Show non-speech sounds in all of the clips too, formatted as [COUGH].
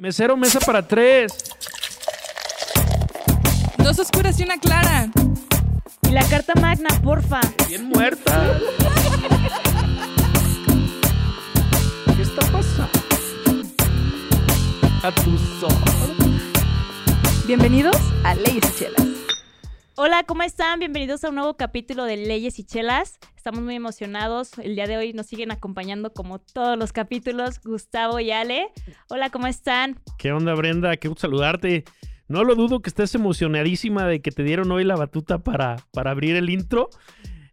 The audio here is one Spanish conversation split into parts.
Mesero, mesa para tres. Dos oscuras y una clara. Y la carta magna, porfa. Bien muerta. ¿Qué está pasando? A tus ojos. Bienvenidos a Leyes y Chelas. Hola, ¿cómo están? Bienvenidos a un nuevo capítulo de Leyes y Chelas. Estamos muy emocionados. El día de hoy nos siguen acompañando como todos los capítulos Gustavo y Ale. Hola, ¿cómo están? ¿Qué onda, Brenda? Qué gusto saludarte. No lo dudo que estés emocionadísima de que te dieron hoy la batuta para, para abrir el intro.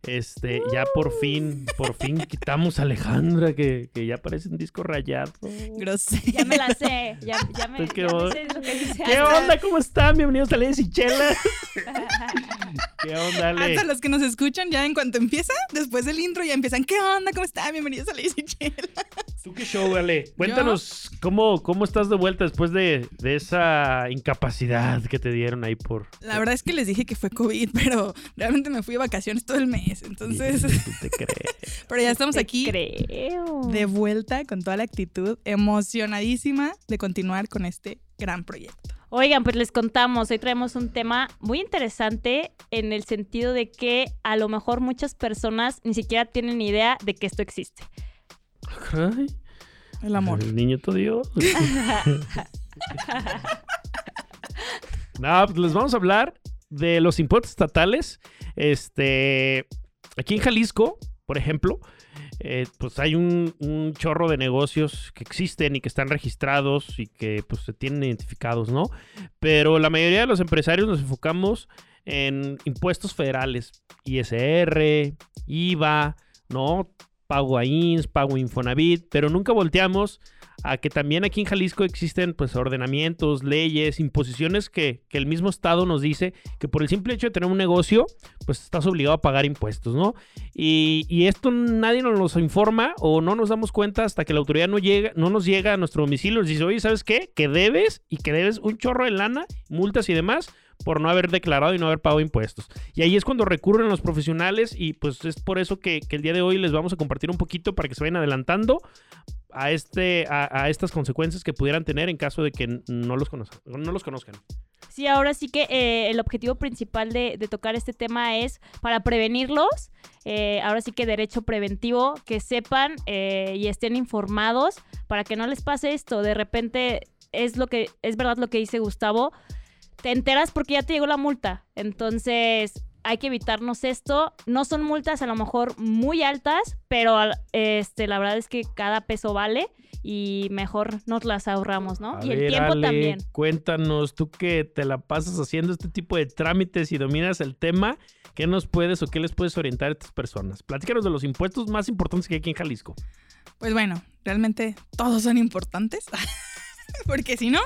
Este, ya por fin, por fin quitamos a Alejandra, que, que ya parece un disco rayado. Grosero. Ya me la sé. Ya, ya me, Pues qué ya me bon- sé lo que dice ¿Qué onda? ¿Cómo están? Bienvenidos a Leyes y Chelas. [LAUGHS] ¿Qué onda, Ale? Hasta los que nos escuchan ya en cuanto empieza, después del intro ya empiezan. ¿Qué onda? ¿Cómo están? Bienvenidos a Leyes y Chelas. [LAUGHS] ¿Tú qué show, Ale? Cuéntanos cómo, cómo estás de vuelta después de, de esa incapacidad que te dieron ahí por... La verdad es que les dije que fue COVID, pero realmente me fui de vacaciones todo el mes. Entonces, ¿Tú te crees? [LAUGHS] pero ya estamos Te aquí Creo. de vuelta con toda la actitud, emocionadísima de continuar con este gran proyecto. Oigan, pues les contamos, hoy traemos un tema muy interesante en el sentido de que a lo mejor muchas personas ni siquiera tienen idea de que esto existe. Ay, El amor. El niñito Dios. [LAUGHS] no, pues les vamos a hablar de los impuestos estatales. Este, aquí en Jalisco, por ejemplo, eh, pues hay un, un chorro de negocios que existen y que están registrados y que pues se tienen identificados, ¿no? Pero la mayoría de los empresarios nos enfocamos en impuestos federales, ISR, IVA, ¿no? Pago a INS, pago a Infonavit, pero nunca volteamos a que también aquí en Jalisco existen pues ordenamientos, leyes, imposiciones que, que el mismo Estado nos dice que por el simple hecho de tener un negocio, pues estás obligado a pagar impuestos, ¿no? Y, y esto nadie nos informa o no nos damos cuenta hasta que la autoridad no, llega, no nos llega a nuestro domicilio y nos dice, oye, ¿sabes qué? Que debes y que debes un chorro de lana, multas y demás por no haber declarado y no haber pagado impuestos. Y ahí es cuando recurren los profesionales y pues es por eso que, que el día de hoy les vamos a compartir un poquito para que se vayan adelantando a, este, a, estas consecuencias que pudieran tener en caso de que no los, conozcan, no los conozcan. Sí, ahora sí que eh, el objetivo principal de, de tocar este tema es para prevenirlos, eh, ahora sí que derecho preventivo, que sepan eh, y estén informados para que no les pase esto. De repente es lo que es verdad lo que dice Gustavo, te enteras porque ya te llegó la multa, entonces hay que evitarnos esto. No son multas a lo mejor muy altas, pero este, la verdad es que cada peso vale y mejor nos las ahorramos, ¿no? A y el tiempo Ale, también. Cuéntanos, tú que te la pasas haciendo este tipo de trámites y dominas el tema, ¿qué nos puedes o qué les puedes orientar a estas personas? Platícanos de los impuestos más importantes que hay aquí en Jalisco. Pues bueno, realmente todos son importantes. [LAUGHS] [LAUGHS] Porque si no,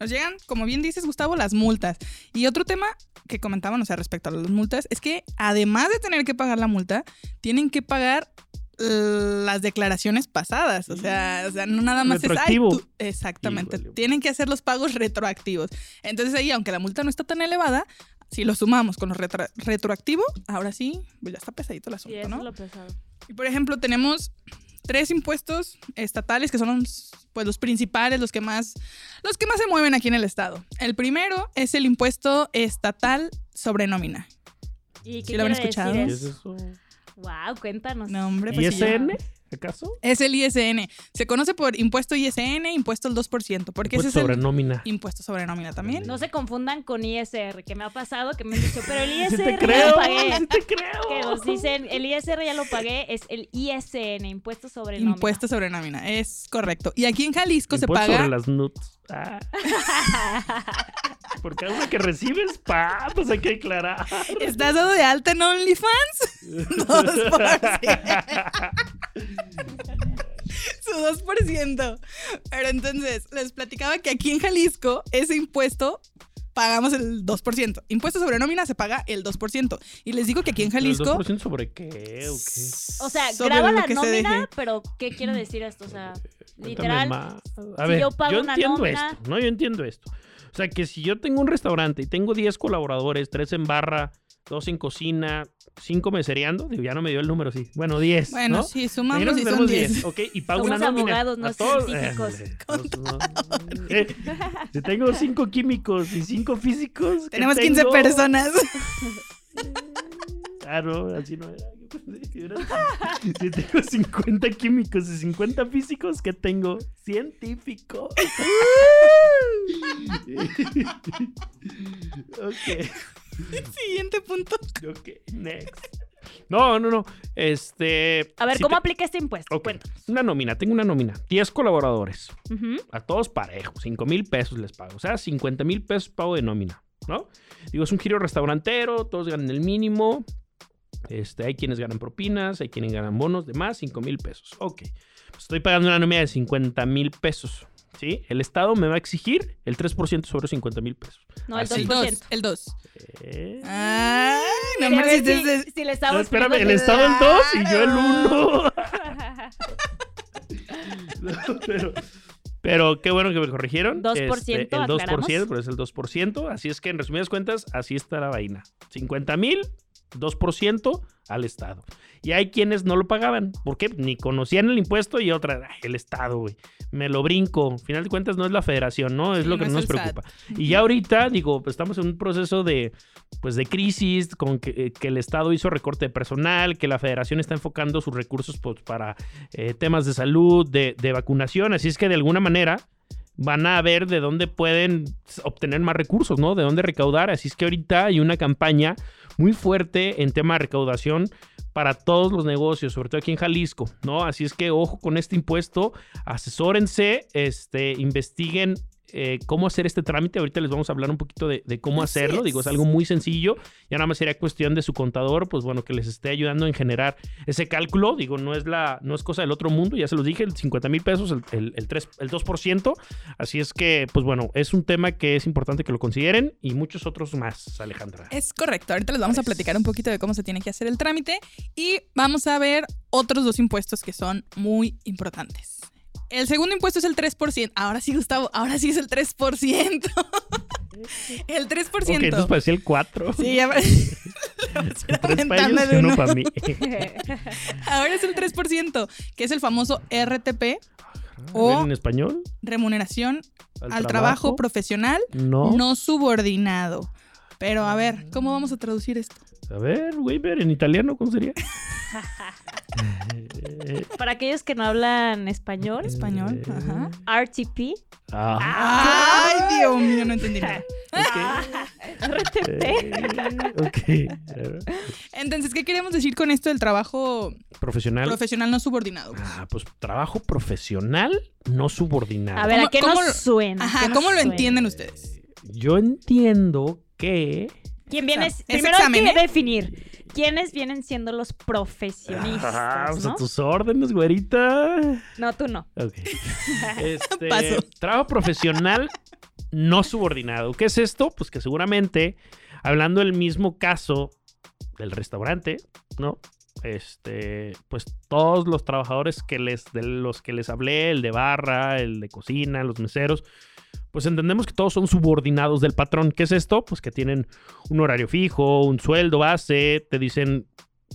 nos llegan, como bien dices, Gustavo, las multas. Y otro tema que comentaban, o sea, respecto a las multas, es que además de tener que pagar la multa, tienen que pagar las declaraciones pasadas. O sea, o sea no nada más es. "Ay, Retroactivo. tú-". Exactamente. Híjole. Tienen que hacer los pagos retroactivos. Entonces ahí, aunque la multa no está tan elevada, si lo sumamos con los retro- retroactivo, ahora sí, pues ya está pesadito el Sí, asunto, eso ¿no? es lo pesado. Y por ejemplo, tenemos tres impuestos estatales que son pues los principales, los que más los que más se mueven aquí en el estado. El primero es el impuesto estatal sobre nómina. ¿Y ¿Sí lo quiere escuchado? decir ¿Qué eso? es eso? Wow, cuéntanos. No, hombre, pues sí, ya. ¿Acaso? Es el ISN. Se conoce por impuesto ISN, impuesto al 2%, porque ese Impuesto es sobre el nómina. impuesto sobre nómina también. No se confundan con ISR, que me ha pasado que me han dicho, pero el Sí ISR te ya creo, lo pagué. sí te creo. [LAUGHS] Que nos dicen, el ISR ya lo pagué, es el ISN, impuesto sobre nómina. Impuesto sobre nómina, es correcto. Y aquí en Jalisco se Impuesto paga sobre las nuts. Ah. [LAUGHS] Por cada que recibes, pa, pues hay que declarar. ¿Estás dado de alta en OnlyFans? [LAUGHS] 2%. Su 2%. Pero entonces, les platicaba que aquí en Jalisco ese impuesto pagamos el 2%. Impuesto sobre nómina se paga el 2%. Y les digo que aquí en Jalisco... ¿El 2% sobre qué o qué? O sea, sobre graba la se nómina, deje. pero ¿qué quiere decir esto? O sea, literal. A si ver, yo pago una entiendo nómina- esto, ¿no? Yo entiendo esto. O sea, que si yo tengo un restaurante y tengo 10 colaboradores, 3 en barra, dos en cocina, cinco mesereando. Digo, ya no me dio el número, sí. Bueno, 10. Bueno, ¿no? sí, sumamos y son tenemos 10. Ok, y pago Somos una nómina. abogados, no A todos- científicos. Ándale, no, eh, Si tengo cinco químicos y cinco físicos. ¿qué Tenemos 15 tengo? personas. No, así no era. Yo pensé que era- Si tengo 50 químicos y 50 físicos, ¿qué tengo? Científicos. [LAUGHS] ok, Siguiente punto. ok, next. No, no, no. Este. A ver, si ¿cómo te- aplica este impuesto? Ok, Cuéntanos. Una nómina, tengo una nómina. 10 colaboradores. A todos parejos, 5 mil pesos les pago. O sea, 50 mil pesos pago de nómina, ¿no? Digo, es un giro restaurantero, todos ganan el mínimo. Este, hay quienes ganan propinas, hay quienes ganan bonos, demás, 5 mil pesos. Ok. Pues estoy pagando una nómina de 50 mil pesos. ¿Sí? El Estado me va a exigir el 3% sobre 50 mil pesos. No, el Así. 2%. El 2. El 2. Eh, Ay, no me dices. si, si le no, estamos espérame, el Estado el 2 y yo el 1. [LAUGHS] [LAUGHS] pero, pero qué bueno que me corrigieron. 2%, Este, el 2%, aclaramos. pero es el 2%. Así es que en resumidas cuentas, así está la vaina. 50 mil, 2% al Estado. Y hay quienes no lo pagaban. ¿Por qué? Ni conocían el impuesto y otra, "Ay, el Estado, güey. Me lo brinco. Al final de cuentas no es la federación, ¿no? Es Sí, lo que no nos SAT. preocupa. Y ya ahorita, digo, pues estamos en un proceso de, pues de crisis, con que, eh, que el Estado hizo recorte de personal, que la federación está enfocando sus recursos pues, para eh, temas de salud, de, de vacunación. Así es que de alguna manera van a ver de dónde pueden obtener más recursos, ¿no? De dónde recaudar. Así es que ahorita hay una campaña muy fuerte en tema de recaudación para todos los negocios, sobre todo aquí en Jalisco, ¿no? Así es que ojo con este impuesto, asesórense, este, investiguen eh, cómo hacer este trámite. Ahorita les vamos a hablar un poquito de, de cómo Así hacerlo. es. Digo, es algo muy sencillo. Ya nada más sería cuestión de su contador, pues bueno, que les esté ayudando en generar ese cálculo. Digo, no es la, no es cosa del otro mundo. Ya se los dije, el 50 mil pesos, el, el, el 3, el 2%. Así es que, pues bueno, es un tema que es importante que lo consideren y muchos otros más, Alejandra. Es correcto. Ahorita les vamos a platicar un poquito de cómo se tiene que hacer el trámite y vamos a ver otros dos impuestos que son muy importantes. El segundo impuesto es el 3%. Ahora sí, Gustavo, ahora sí es el 3%. [LAUGHS] el 3%. Ok, entonces parecía el 4. Sí, ya [LAUGHS] aumentando [LAUGHS] y uno para mí. Ahora es el 3%, que es el famoso RTP, O- en español. remuneración al trabajo profesional No. no subordinado. Pero a ver, ¿cómo vamos a traducir esto? A ver, Weber, en italiano, ¿cómo sería? Eh, [LAUGHS] Para aquellos que no hablan español, Español, eh, ajá. RTP. ah, Ay, Dios mío, no entendí nada. RTP. eh, ok. Entonces, ¿qué queremos decir con esto del trabajo Profesional. profesional no subordinado? Ah, pues trabajo profesional no subordinado. A ver, ¿a ¿Cómo- qué nos suena? Ajá, ¿Qué nos ¿cómo lo suena? entienden ustedes? Yo entiendo que. ¿Quién viene? Es Primero examen, hay que ¿eh? definir quiénes vienen siendo los profesionistas, Ah, pues ¿no? a tus órdenes, güerita. No, tú no. Ok. [LAUGHS] Este, Paso. Trabajo profesional no subordinado. ¿Qué es esto? Pues que seguramente, hablando del mismo caso del restaurante, ¿no? Este, pues todos los trabajadores que les, de los que les hablé, el de barra, el de cocina, los meseros, pues entendemos que todos son subordinados del patrón. ¿Qué es esto? Pues que tienen un horario fijo, un sueldo base, te dicen,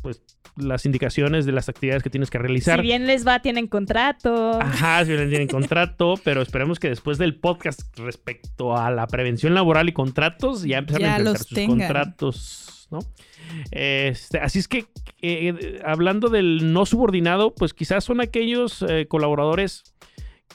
pues, las indicaciones de las actividades que tienes que realizar. Si bien les va, tienen contrato. Ajá, si bien tienen contrato, [LAUGHS] pero esperemos que después del podcast respecto a la prevención laboral y contratos, ya empiezan Ya a los sus tengan. contratos, ¿no? Este, así es que, eh, hablando del no subordinado, pues quizás son aquellos eh, colaboradores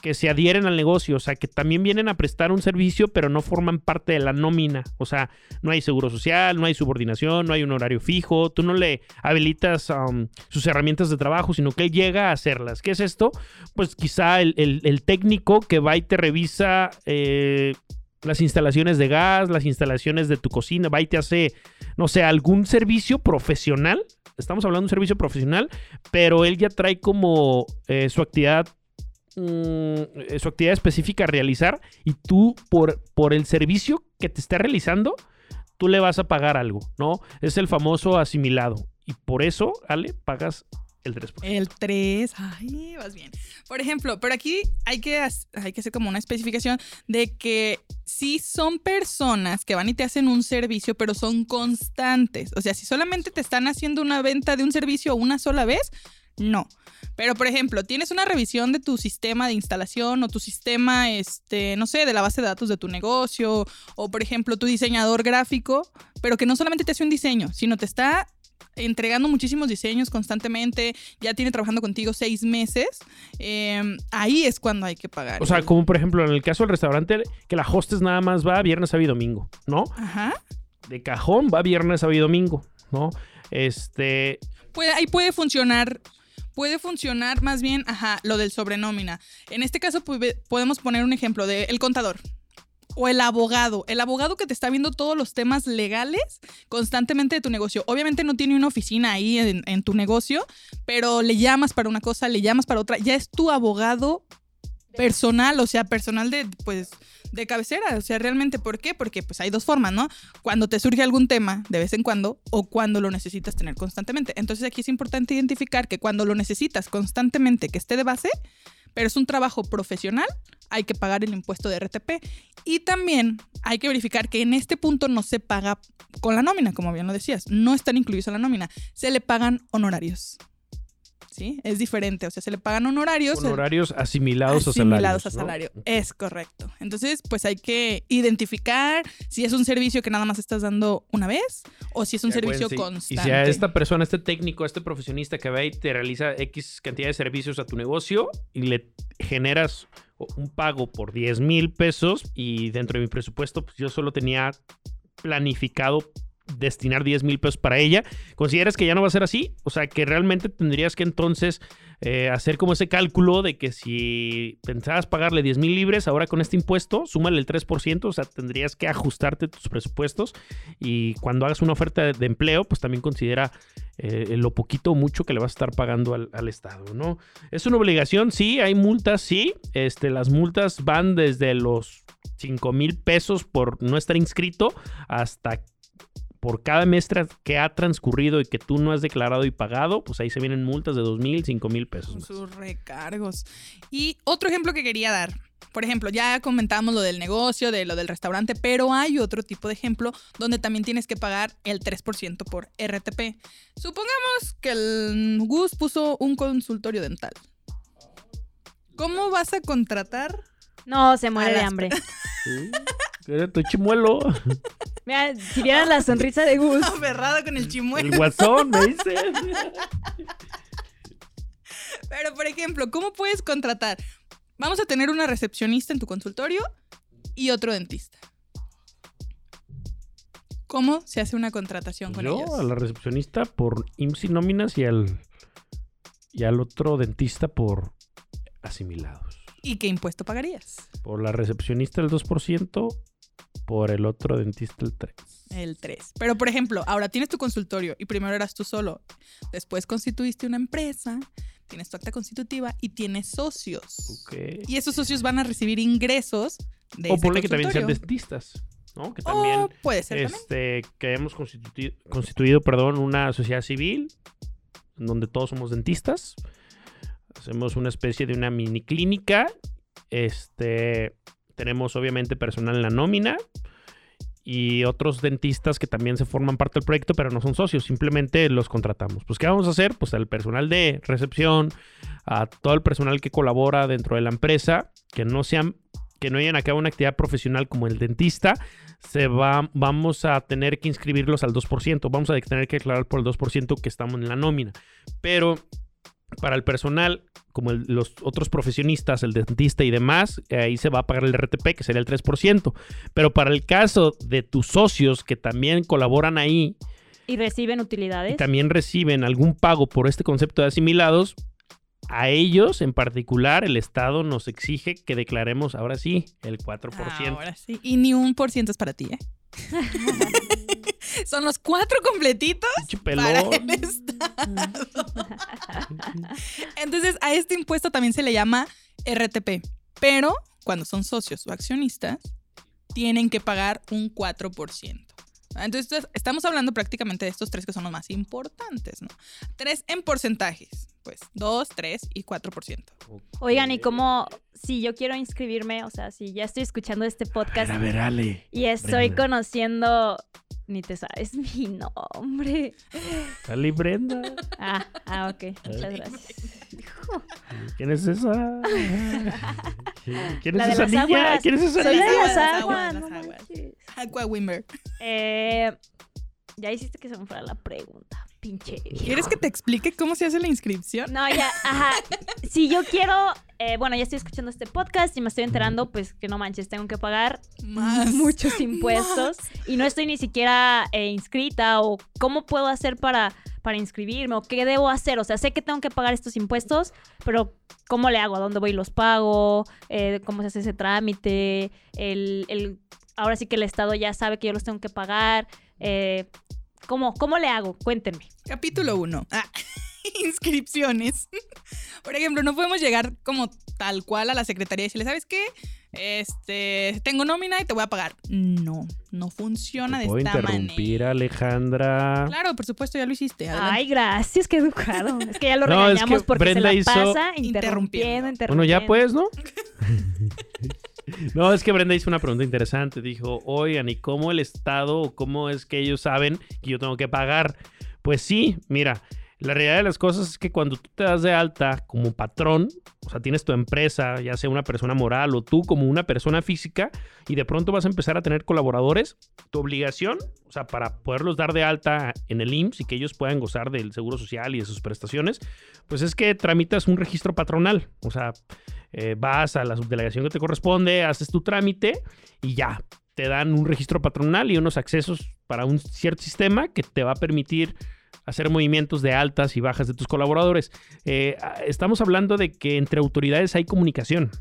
que se adhieren al negocio, o sea, que también vienen a prestar un servicio, pero no forman parte de la nómina. O sea, no hay seguro social, no hay subordinación, no hay un horario fijo, tú no le habilitas um, sus herramientas de trabajo, sino que él llega a hacerlas. ¿Qué es esto? Pues quizá el, técnico que va y te revisa eh, las instalaciones de gas, las instalaciones de tu cocina, va y te hace, no sé, algún servicio profesional. Estamos hablando de un servicio profesional, pero él ya trae como eh, su actividad mm, su actividad específica a realizar y tú por, por el servicio que te está realizando, tú le vas a pagar algo, ¿no? Es el famoso asimilado. Y por eso, Ale, pagas el 3%. El 3, ay, vas bien. Por ejemplo, pero aquí hay que, hay que hacer como una especificación de que si son personas que van y te hacen un servicio, pero son constantes. O sea, si solamente te están haciendo una venta de un servicio una sola vez, no. Pero, por ejemplo, tienes una revisión de tu sistema de instalación o tu sistema, este, no sé, de la base de datos de tu negocio, o por ejemplo, tu diseñador gráfico, pero que no solamente te hace un diseño, sino te está entregando muchísimos diseños constantemente, ya tiene trabajando contigo seis meses, eh, ahí es cuando hay que pagar. O sea, como por ejemplo en el caso del restaurante, que la hostes nada más va viernes, sábado y domingo, ¿no? Ajá. De cajón va viernes, sábado y domingo, ¿no? Este, Puede, ahí puede funcionar. Puede funcionar más bien, ajá, lo del sobrenómina. En este caso pu- podemos poner un ejemplo de el contador o el abogado. El abogado que te está viendo todos los temas legales constantemente de tu negocio. Obviamente no tiene una oficina ahí en, tu negocio, pero le llamas para una cosa, le llamas para otra. Ya es tu abogado personal, o sea, personal de, pues, de cabecera. O sea, realmente, ¿por qué? Porque pues hay dos formas, ¿no? Cuando te surge algún tema de vez en cuando o cuando lo necesitas tener constantemente. Entonces aquí es importante identificar que cuando lo necesitas constantemente, que esté de base, pero es un trabajo profesional, hay que pagar el impuesto de RTP. Y también hay que verificar que en este punto no se paga con la nómina, como bien lo decías. No están incluidos en la nómina. Se le pagan honorarios. ¿Sí? Es diferente. O sea, se le pagan honorarios. honorarios asimilados, asimilados a a salario. salario. Es correcto. Entonces, pues hay que identificar si es un servicio que nada más estás dando una vez o si es un servicio constante. Y si a esta persona, este técnico, este profesionista que va y te realiza X cantidad de servicios a tu negocio y le generas un pago por 10 mil pesos y dentro de mi presupuesto, pues yo solo tenía planificado destinar 10 mil pesos para ella. ¿Consideras que ya no va a ser así? O sea, que realmente tendrías que entonces eh, hacer como ese cálculo de que si pensabas pagarle 10 mil libres, ahora con este impuesto, súmale el 3%, o sea, tendrías que ajustarte tus presupuestos y cuando hagas una oferta de, empleo, pues también considera eh, lo poquito o mucho que le vas a estar pagando al, al, Estado, ¿no? Es una obligación, sí, hay multas, sí, este, las multas van desde los 5 mil pesos por no estar inscrito hasta por cada mes que ha transcurrido y que tú no has declarado y pagado, pues ahí se vienen multas de dos mil, cinco mil pesos. Más. Sus recargos. Y otro ejemplo que quería dar. Por ejemplo, ya comentamos lo del negocio, de lo del restaurante, pero hay otro tipo de ejemplo donde también tienes que pagar el 3% por RTP. Supongamos que el Gus puso un consultorio dental. ¿Cómo vas a contratar? No, se muere de hambre. [LAUGHS] ¿Sí? Tu chimuelo. Mira, si vieran la sonrisa de Gus. [LAUGHS] Aferrado con el chimuelo. El guasón, me dice. Pero, por ejemplo, ¿cómo puedes contratar? Vamos a tener una recepcionista en tu consultorio y otro dentista. ¿Cómo se hace una contratación con Yo, ellos? a la recepcionista por IMSS y nóminas y al, y al otro dentista por asimilados. ¿Y qué impuesto pagarías? Por la recepcionista el 2%, por el otro dentista el 3%. El 3. Pero, por ejemplo, ahora tienes tu consultorio y primero eras tú solo. Después constituiste una empresa, tienes tu acta constitutiva y tienes socios. Okay. Y esos socios van a recibir ingresos de O ese ponle que también sean dentistas, ¿no? Que también, puede ser también. este, que hemos constituido, constituido, perdón, una sociedad civil en donde todos somos dentistas. Hacemos una especie de una mini clínica. Este, tenemos obviamente personal en la nómina y otros dentistas que también se forman parte del proyecto, pero no son socios, simplemente los contratamos. Pues, ¿qué vamos a hacer? Pues al personal de recepción, a todo el personal que colabora dentro de la empresa, que no sean, que no hayan a una actividad profesional como el dentista, se va, vamos a tener que inscribirlos al 2%, vamos a tener que declarar por el 2% que estamos en la nómina. Pero para el personal, como el, los otros profesionistas, el dentista y demás, ahí se va a pagar el RTP, que sería el 3%. Pero para el caso de tus socios que también colaboran ahí Y reciben utilidades. y también reciben algún pago por este concepto de asimilados, a ellos en particular el Estado nos exige que declaremos ahora sí el 4%. Ahora sí. Y ni un por ciento es para ti, ¿eh? [LAUGHS] [LAUGHS] Son los cuatro completitos para el Estado. [LAUGHS] Entonces, a este impuesto también se le llama RTP. Pero cuando son socios o accionistas, tienen que pagar un 4%. Entonces, estamos hablando prácticamente de estos tres que son los más importantes, ¿no? Tres en porcentajes. pues 2, 3 y 4%. Oigan, ¿y cómo, si yo quiero inscribirme, o sea, si ya estoy escuchando este podcast A ver, Ale. y estoy Brenda. conociendo, ni te sabes [LAUGHS] mi nombre. Ale y Brenda. Ah, ah, ok, muchas gracias. ¿Quién es esa? [LAUGHS] ¿Quién es esa niña? ¿Quién es esa Soy de niña? las aguas, Wimber. Eh, ya hiciste que se me fuera la pregunta, pinche. ¿Quieres que te explique cómo se hace la inscripción? No, ya, ajá. Si yo quiero, eh, bueno, ya estoy escuchando este podcast y me estoy enterando, pues que no manches, tengo que pagar Más. muchos [LAUGHS] impuestos y no estoy ni siquiera eh, inscrita o cómo puedo hacer para, para inscribirme o qué debo hacer. O sea, sé que tengo que pagar estos impuestos, pero ¿cómo le hago? ¿A dónde voy y los pago? Eh, ¿Cómo se hace ese trámite? El, el- ahora sí que el Estado ya sabe que yo los tengo que pagar. Eh, ¿cómo, ¿Cómo le hago? Cuéntenme. Capítulo 1. [LAUGHS] inscripciones. [LAUGHS] Por ejemplo, no podemos llegar como tal cual a la secretaría y decirle, ¿sabes qué? Este, tengo nómina y te voy a pagar. No, no funciona de ¿Puedo esta interrumpir, manera. Alejandra? Claro, por supuesto, ya lo hiciste. adelante. Ay, gracias, qué educado. [LAUGHS] Es que ya lo No, es regañamos que porque Brenda se la hizo- pasa Interrumpiendo. interrumpiendo, interrumpiendo. Bueno, ya pues, ¿no? [LAUGHS] no, es que Brenda hizo una pregunta interesante. Dijo, oigan, ¿y cómo el Estado o cómo es que ellos saben que yo tengo que pagar? Pues sí, mira, la realidad de las cosas es que cuando tú te das de alta como patrón, o sea, tienes tu empresa, ya sea una persona moral o tú como una persona física, y de pronto vas a empezar a tener colaboradores, tu obligación, o sea, para poderlos dar de alta en el IMSS y que ellos puedan gozar del seguro social y de sus prestaciones, pues es que tramitas un registro patronal. O sea, eh, vas a la subdelegación que te corresponde, haces tu trámite y ya. Te dan un registro patronal y unos accesos para un cierto sistema que te va a permitir hacer movimientos de altas y bajas de tus colaboradores. Eh, estamos hablando de que entre autoridades hay comunicación.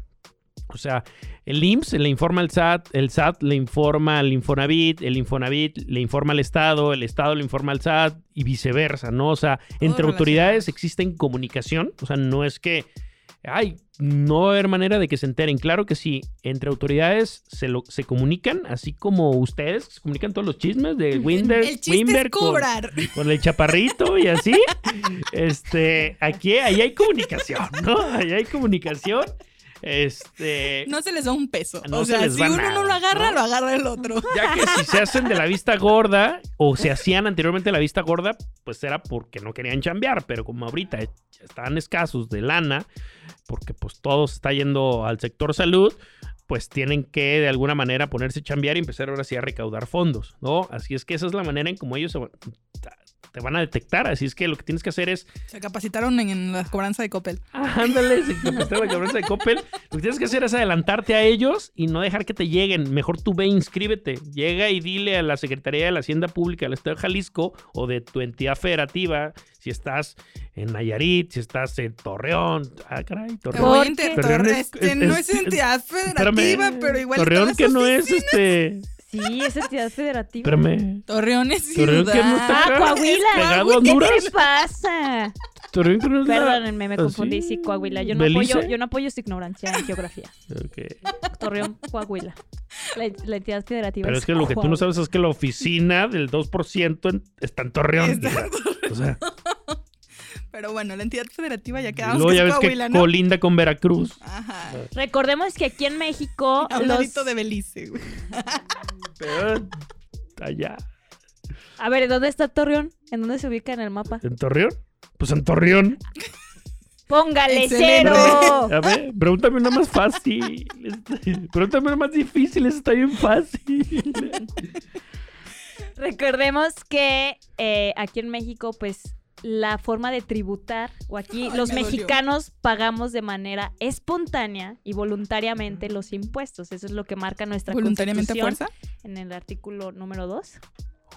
O sea, el IMSS le informa al SAT, el SAT le informa al Infonavit, el Infonavit le informa al Estado, el Estado le informa al SAT y viceversa, ¿no? O sea, entre autoridades existen comunicación, o sea, no es que, ay, no va a haber manera de que se enteren. Claro que sí, entre autoridades se, lo, se comunican, así como ustedes se comunican todos los chismes de Winder, El Wimber con- con el chaparrito y así. [LAUGHS] Este, aquí, ahí hay comunicación, ¿no? Ahí hay comunicación. Este, No se les da un peso. No o se sea, les si uno nada, no lo agarra, ¿no? lo agarra el otro. ya que si se hacen de la vista gorda o se hacían anteriormente de la vista gorda, pues era porque no querían chambear, pero como ahorita están escasos de lana, porque pues todo se está yendo al sector salud, pues tienen que de alguna manera ponerse a chambear y empezar ahora sí a recaudar fondos, ¿no? Así es que esa es la manera en como ellos se van- te van a detectar, así es que lo que tienes que hacer es Se capacitaron en, en la cobranza de Coppel. Ah, [LAUGHS] Ándale, si te prestaron la cabeza de Coppel. Lo que tienes que hacer es adelantarte a ellos y no dejar que te lleguen. Mejor tú ve, inscríbete. Llega y dile a la Secretaría de la Hacienda Pública del Estado de Jalisco o de tu entidad federativa, si estás en Nayarit, si estás en Torreón. Ah, caray, Torreón. Torreón Torre- es- este, es- no es- es entidad federativa, Espérame, pero igual. Torreón que no es este. Sí, es entidad federativa. Espérame. Torreón es ciudad. Torreón que no está Ah. Coahuila. Pegado a ¿Qué Honduras. te pasa? Torreón que no es la- Perdónenme, me ¿Ah, confundí. sí? Coahuila. Yo no, ¿Belice? apoyo, yo no apoyo su ignorancia en geografía. Ok. Torreón, Coahuila. La, la entidad federativa Pero es que lo que tú no Coahuila. sabes es que la oficina del 2% en- está en Torreón. Está O sea, Pero bueno, la entidad federativa ya quedamos luego que ya es ves Coahuila, que ¿no? colinda con Veracruz. Ajá. Recordemos que aquí en México [LAUGHS] A un los... ladito de Belice, güey. Pero allá. A ver, ¿dónde está Torreón? ¿En dónde se ubica en el mapa? ¿En Torreón? Pues en Torreón. ¡Póngale Excelente. cero! A ver, pregúntame una más fácil. Pregúntame una más difícil, está bien fácil. Recordemos que eh, aquí en México, pues, la forma de tributar, o aquí Ay, los me dolió. mexicanos pagamos de manera espontánea y voluntariamente los impuestos. Eso es lo que marca nuestra ¿Voluntariamente a Constitución fuerza? en el artículo número 2.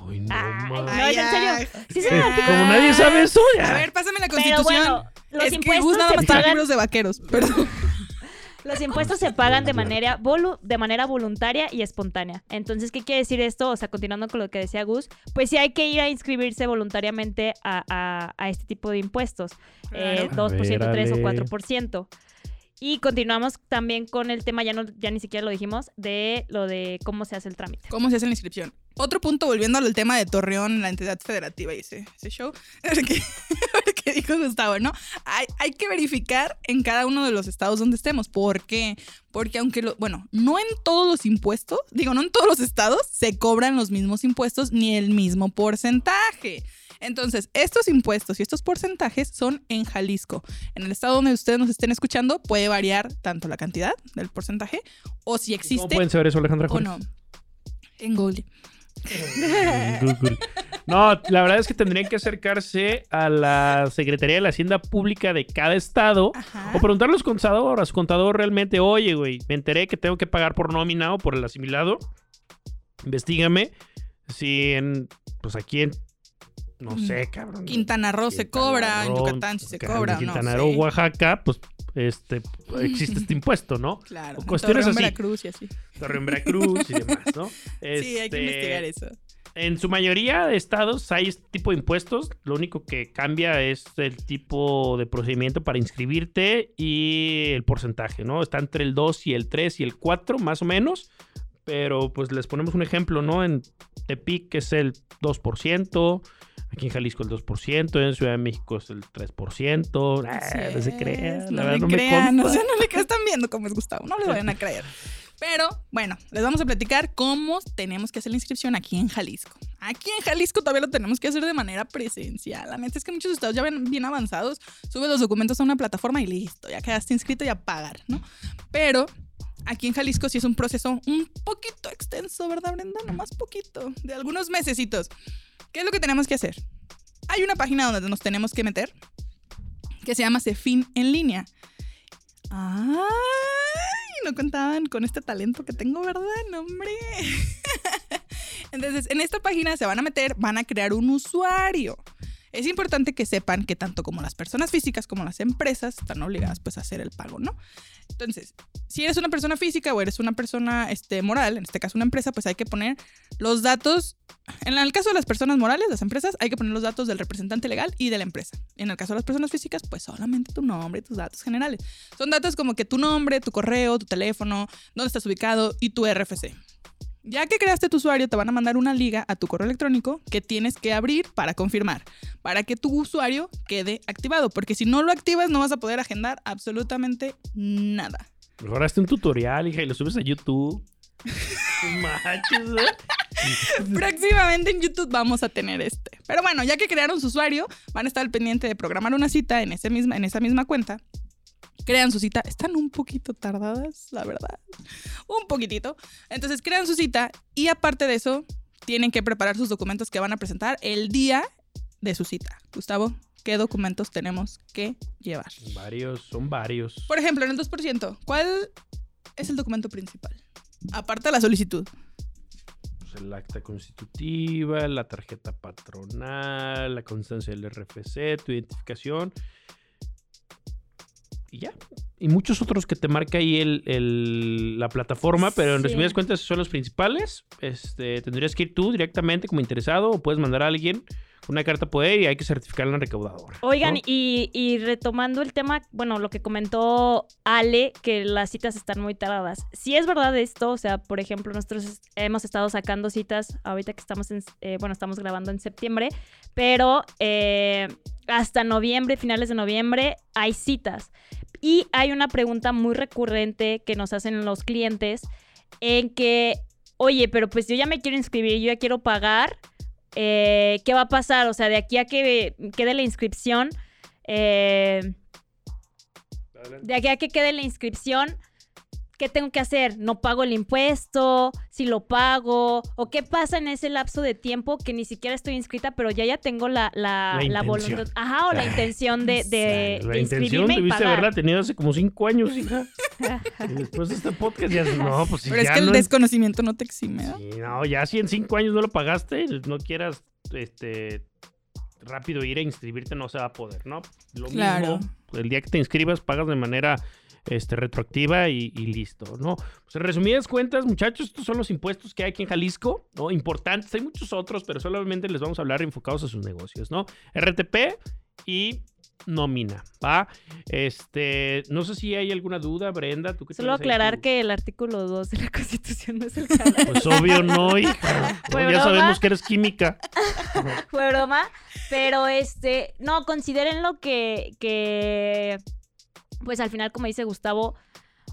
Ay, no, ma. no, es en serio. Sí, es artículo. Como nadie sabe eso, ya. A ver, pásame la Pero constitución. bueno, los es que impuestos Gus nada se más pagan libros de vaqueros. Perdón. Los impuestos se pagan de manera, volu- de manera voluntaria y espontánea. Entonces, ¿qué quiere decir esto? O sea, continuando con lo que decía Gus, pues sí hay que ir a inscribirse voluntariamente a, a- a este tipo de impuestos. Eh, Claro. 2%, A ver, 3 o Ale. 4%. Y continuamos también con el tema, ya, no, ya ni siquiera lo dijimos, de lo de cómo se hace el trámite. ¿Cómo se hace la inscripción? Otro punto, volviendo al tema de Torreón, la entidad federativa y ese, show, [LAUGHS] que, que dijo Gustavo, ¿no? Hay, hay que verificar en cada uno de los estados donde estemos. ¿Por qué? Porque aunque, lo, bueno, no en todos los impuestos, digo, no en todos los estados se cobran los mismos impuestos ni el mismo porcentaje. Entonces, estos impuestos y estos porcentajes son en Jalisco. En el estado donde ustedes nos estén escuchando puede variar tanto la cantidad del porcentaje o si ¿Cómo existe pueden saber eso, Alejandra? o no. En Google. No, la verdad es que tendrían que acercarse a la Secretaría de la Hacienda Pública de cada estado Ajá. o preguntarle a los contadores, a su contador realmente, oye, güey, me enteré que tengo que pagar por nómina o por el asimilado. Investígame si en, pues aquí en, no sé, cabrón. Quintana Roo se Quintana cobra, en Yucatán sí se Quintana- cobra, Quintana no Roo, sé. Oaxaca, pues este existe este [LAUGHS] impuesto, ¿no? Claro. o en cuestiones Torreón, así. Veracruz y así. Torreón, Veracruz y [LAUGHS] demás, ¿no? Sí, hay que Este, investigar eso. En su mayoría de estados hay este tipo de impuestos. Lo único que cambia es el tipo de procedimiento para inscribirte y el porcentaje, ¿no? Está entre el 2 y el 3 y el 4, más o menos. Pero pues les ponemos un ejemplo, ¿no? En Tepic es el 2%, aquí en Jalisco el 2%, en Ciudad de México es el 3%. Ah, Así no se crean, la No verdad no me crean, o consta. sea, no le crean, están viendo cómo es Gustavo, no le vayan a creer. [LAUGHS] Pero bueno, les vamos a platicar cómo tenemos que hacer la inscripción aquí en Jalisco. Aquí en Jalisco todavía lo tenemos que hacer de manera presencial. La neta es que muchos estados ya ven bien avanzados, subes los documentos a una plataforma y listo, ya quedaste inscrito y a pagar, ¿no? Pero aquí en Jalisco sí es un proceso un poquito extenso, ¿verdad, Brenda? Nomás poquito, de algunos mesecitos. ¿Qué es lo que tenemos que hacer? Hay una página donde nos tenemos que meter que se llama Cefin en línea. ¡Ay! No contaban con este talento que tengo, ¿verdad? No. [LAUGHS] Entonces, en esta página se van a meter, van a crear un usuario. Es importante que sepan que tanto como las personas físicas como las empresas están obligadas pues a hacer el pago, ¿no? Entonces, si eres una persona física o eres una persona este, moral, en este caso una empresa, pues hay que poner los datos, en el caso de las personas morales, las empresas, hay que poner los datos del representante legal y de la empresa. En el caso de las personas físicas, pues solamente tu nombre y tus datos generales. Son datos como que tu nombre, tu correo, tu teléfono, dónde estás ubicado y tu RFC. Ya que creaste tu usuario, te van a mandar una liga a tu correo electrónico que tienes que abrir para confirmar, para que tu usuario quede activado, porque si no lo activas no vas a poder agendar absolutamente nada. Mejor hazte un tutorial, hija, y lo subes a YouTube. ¿eh? [LAUGHS] Próximamente en YouTube vamos a tener este. Pero bueno, ya que crearon su usuario, van a estar al pendiente de programar una cita en, ese misma, en esa misma cuenta. Crean su cita. Están un poquito tardadas, la verdad. Un poquitito. Entonces crean su cita y aparte de eso, tienen que preparar sus documentos que van a presentar el día de su cita. Gustavo, ¿qué documentos tenemos que llevar? Varios, son varios. Por ejemplo, en el 2%, ¿cuál es el documento principal? Aparte de la solicitud. Pues, el acta constitutiva, la tarjeta patronal, la constancia del RFC, tu identificación. Y ya. Y muchos otros que te marca ahí el, el- la plataforma, pero en Sí. resumidas cuentas son los principales. Este, tendrías que ir tú directamente como interesado o puedes mandar a alguien una carta poder y hay que certificar en la recaudadora. Oigan, y, y retomando el tema, bueno, lo que comentó Ale, que las citas están muy tardadas. Si es verdad esto, o sea, por ejemplo, nosotros hemos estado sacando citas ahorita que estamos en, eh, bueno, estamos grabando en septiembre, pero eh, hasta noviembre, finales de noviembre, hay citas. Y hay una pregunta muy recurrente que nos hacen los clientes en que, oye, pero pues yo ya me quiero inscribir, yo ya quiero pagar. Eh, ¿Qué va a pasar? O sea, de aquí a que quede la inscripción, eh, de aquí a que quede la inscripción, ¿qué tengo que hacer? ¿No pago el impuesto? ¿Si lo pago? ¿O qué pasa en ese lapso de tiempo que ni siquiera estoy inscrita, pero ya ya tengo la, la, La la intención. voluntad? Ajá, o la Ay, intención de, de, la de intención inscribirme y debiste haberla tenido hace como cinco años, [LAUGHS] hija. Y después de este podcast ya no, pues si Pero es que el no desconocimiento no te exime. Sí, no, ya si en cinco años no lo pagaste, no quieras este rápido ir a inscribirte, no se va a poder, ¿no? Lo Claro. mismo, el día que te inscribas, pagas de manera este, retroactiva y, y listo, ¿no? Pues en resumidas cuentas, muchachos, estos son los impuestos que hay aquí en Jalisco, ¿no? Importantes, hay muchos otros, pero solamente les vamos a hablar enfocados a sus negocios, ¿no? RTP y nómina, ¿va? Este, no sé si hay alguna duda, Brenda. ¿tú qué Solo ahí aclarar que el artículo 2 de la [LAUGHS] Constitución no es el canal. Pues obvio no, [LAUGHS] hija. Ya broma. sabemos que eres química. [LAUGHS] Fue broma. Pero este, no, consideren lo que, que, pues al final, como dice Gustavo,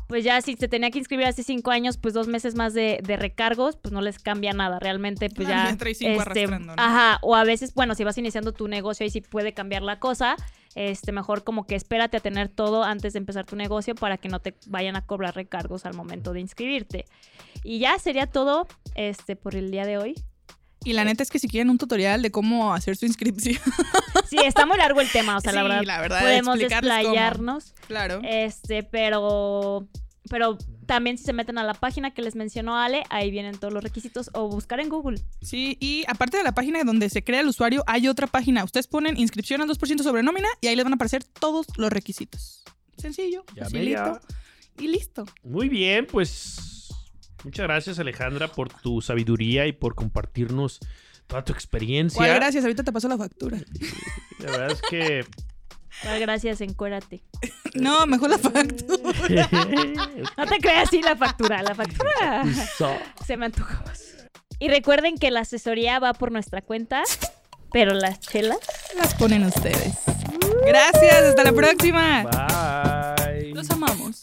pues ya si se tenía que inscribir hace cinco años, pues dos meses más de, de recargos, pues no les cambia nada. Realmente, pues ya. traes cinco ¿no? Ajá, o a veces, bueno, si vas iniciando tu negocio, ahí sí puede cambiar la cosa. Este, mejor como que espérate a tener todo antes de empezar tu negocio para que no te vayan a cobrar recargos al momento de inscribirte. Y ya sería todo este por el día de hoy. Y la neta es que si quieren un tutorial de cómo hacer su inscripción, [LAUGHS] Sí, está muy largo el tema, o sea, la Sí, verdad, la verdad, podemos explicarles cómo. desplayarnos. claro. Este, pero pero también si se meten a la página que les mencionó Ale, ahí vienen todos los requisitos o buscar en Google. Sí, y aparte de la página donde se crea el usuario, hay otra página. Ustedes ponen inscripción al 2% sobre nómina y ahí les van a aparecer todos los requisitos. Sencillo, Ya facilito y listo. Muy bien, pues muchas gracias Alejandra por tu sabiduría y por compartirnos toda tu experiencia. ¿Cuál gracias? Ahorita te paso la factura. La verdad es que Gracias, encuérate. [LAUGHS] No, mejor la factura. [LAUGHS] No te creas así la factura, la factura se me antoja más. Y recuerden que la asesoría va por nuestra cuenta, pero las chelas Las ponen ustedes. Gracias, hasta la próxima. Bye. Los amamos.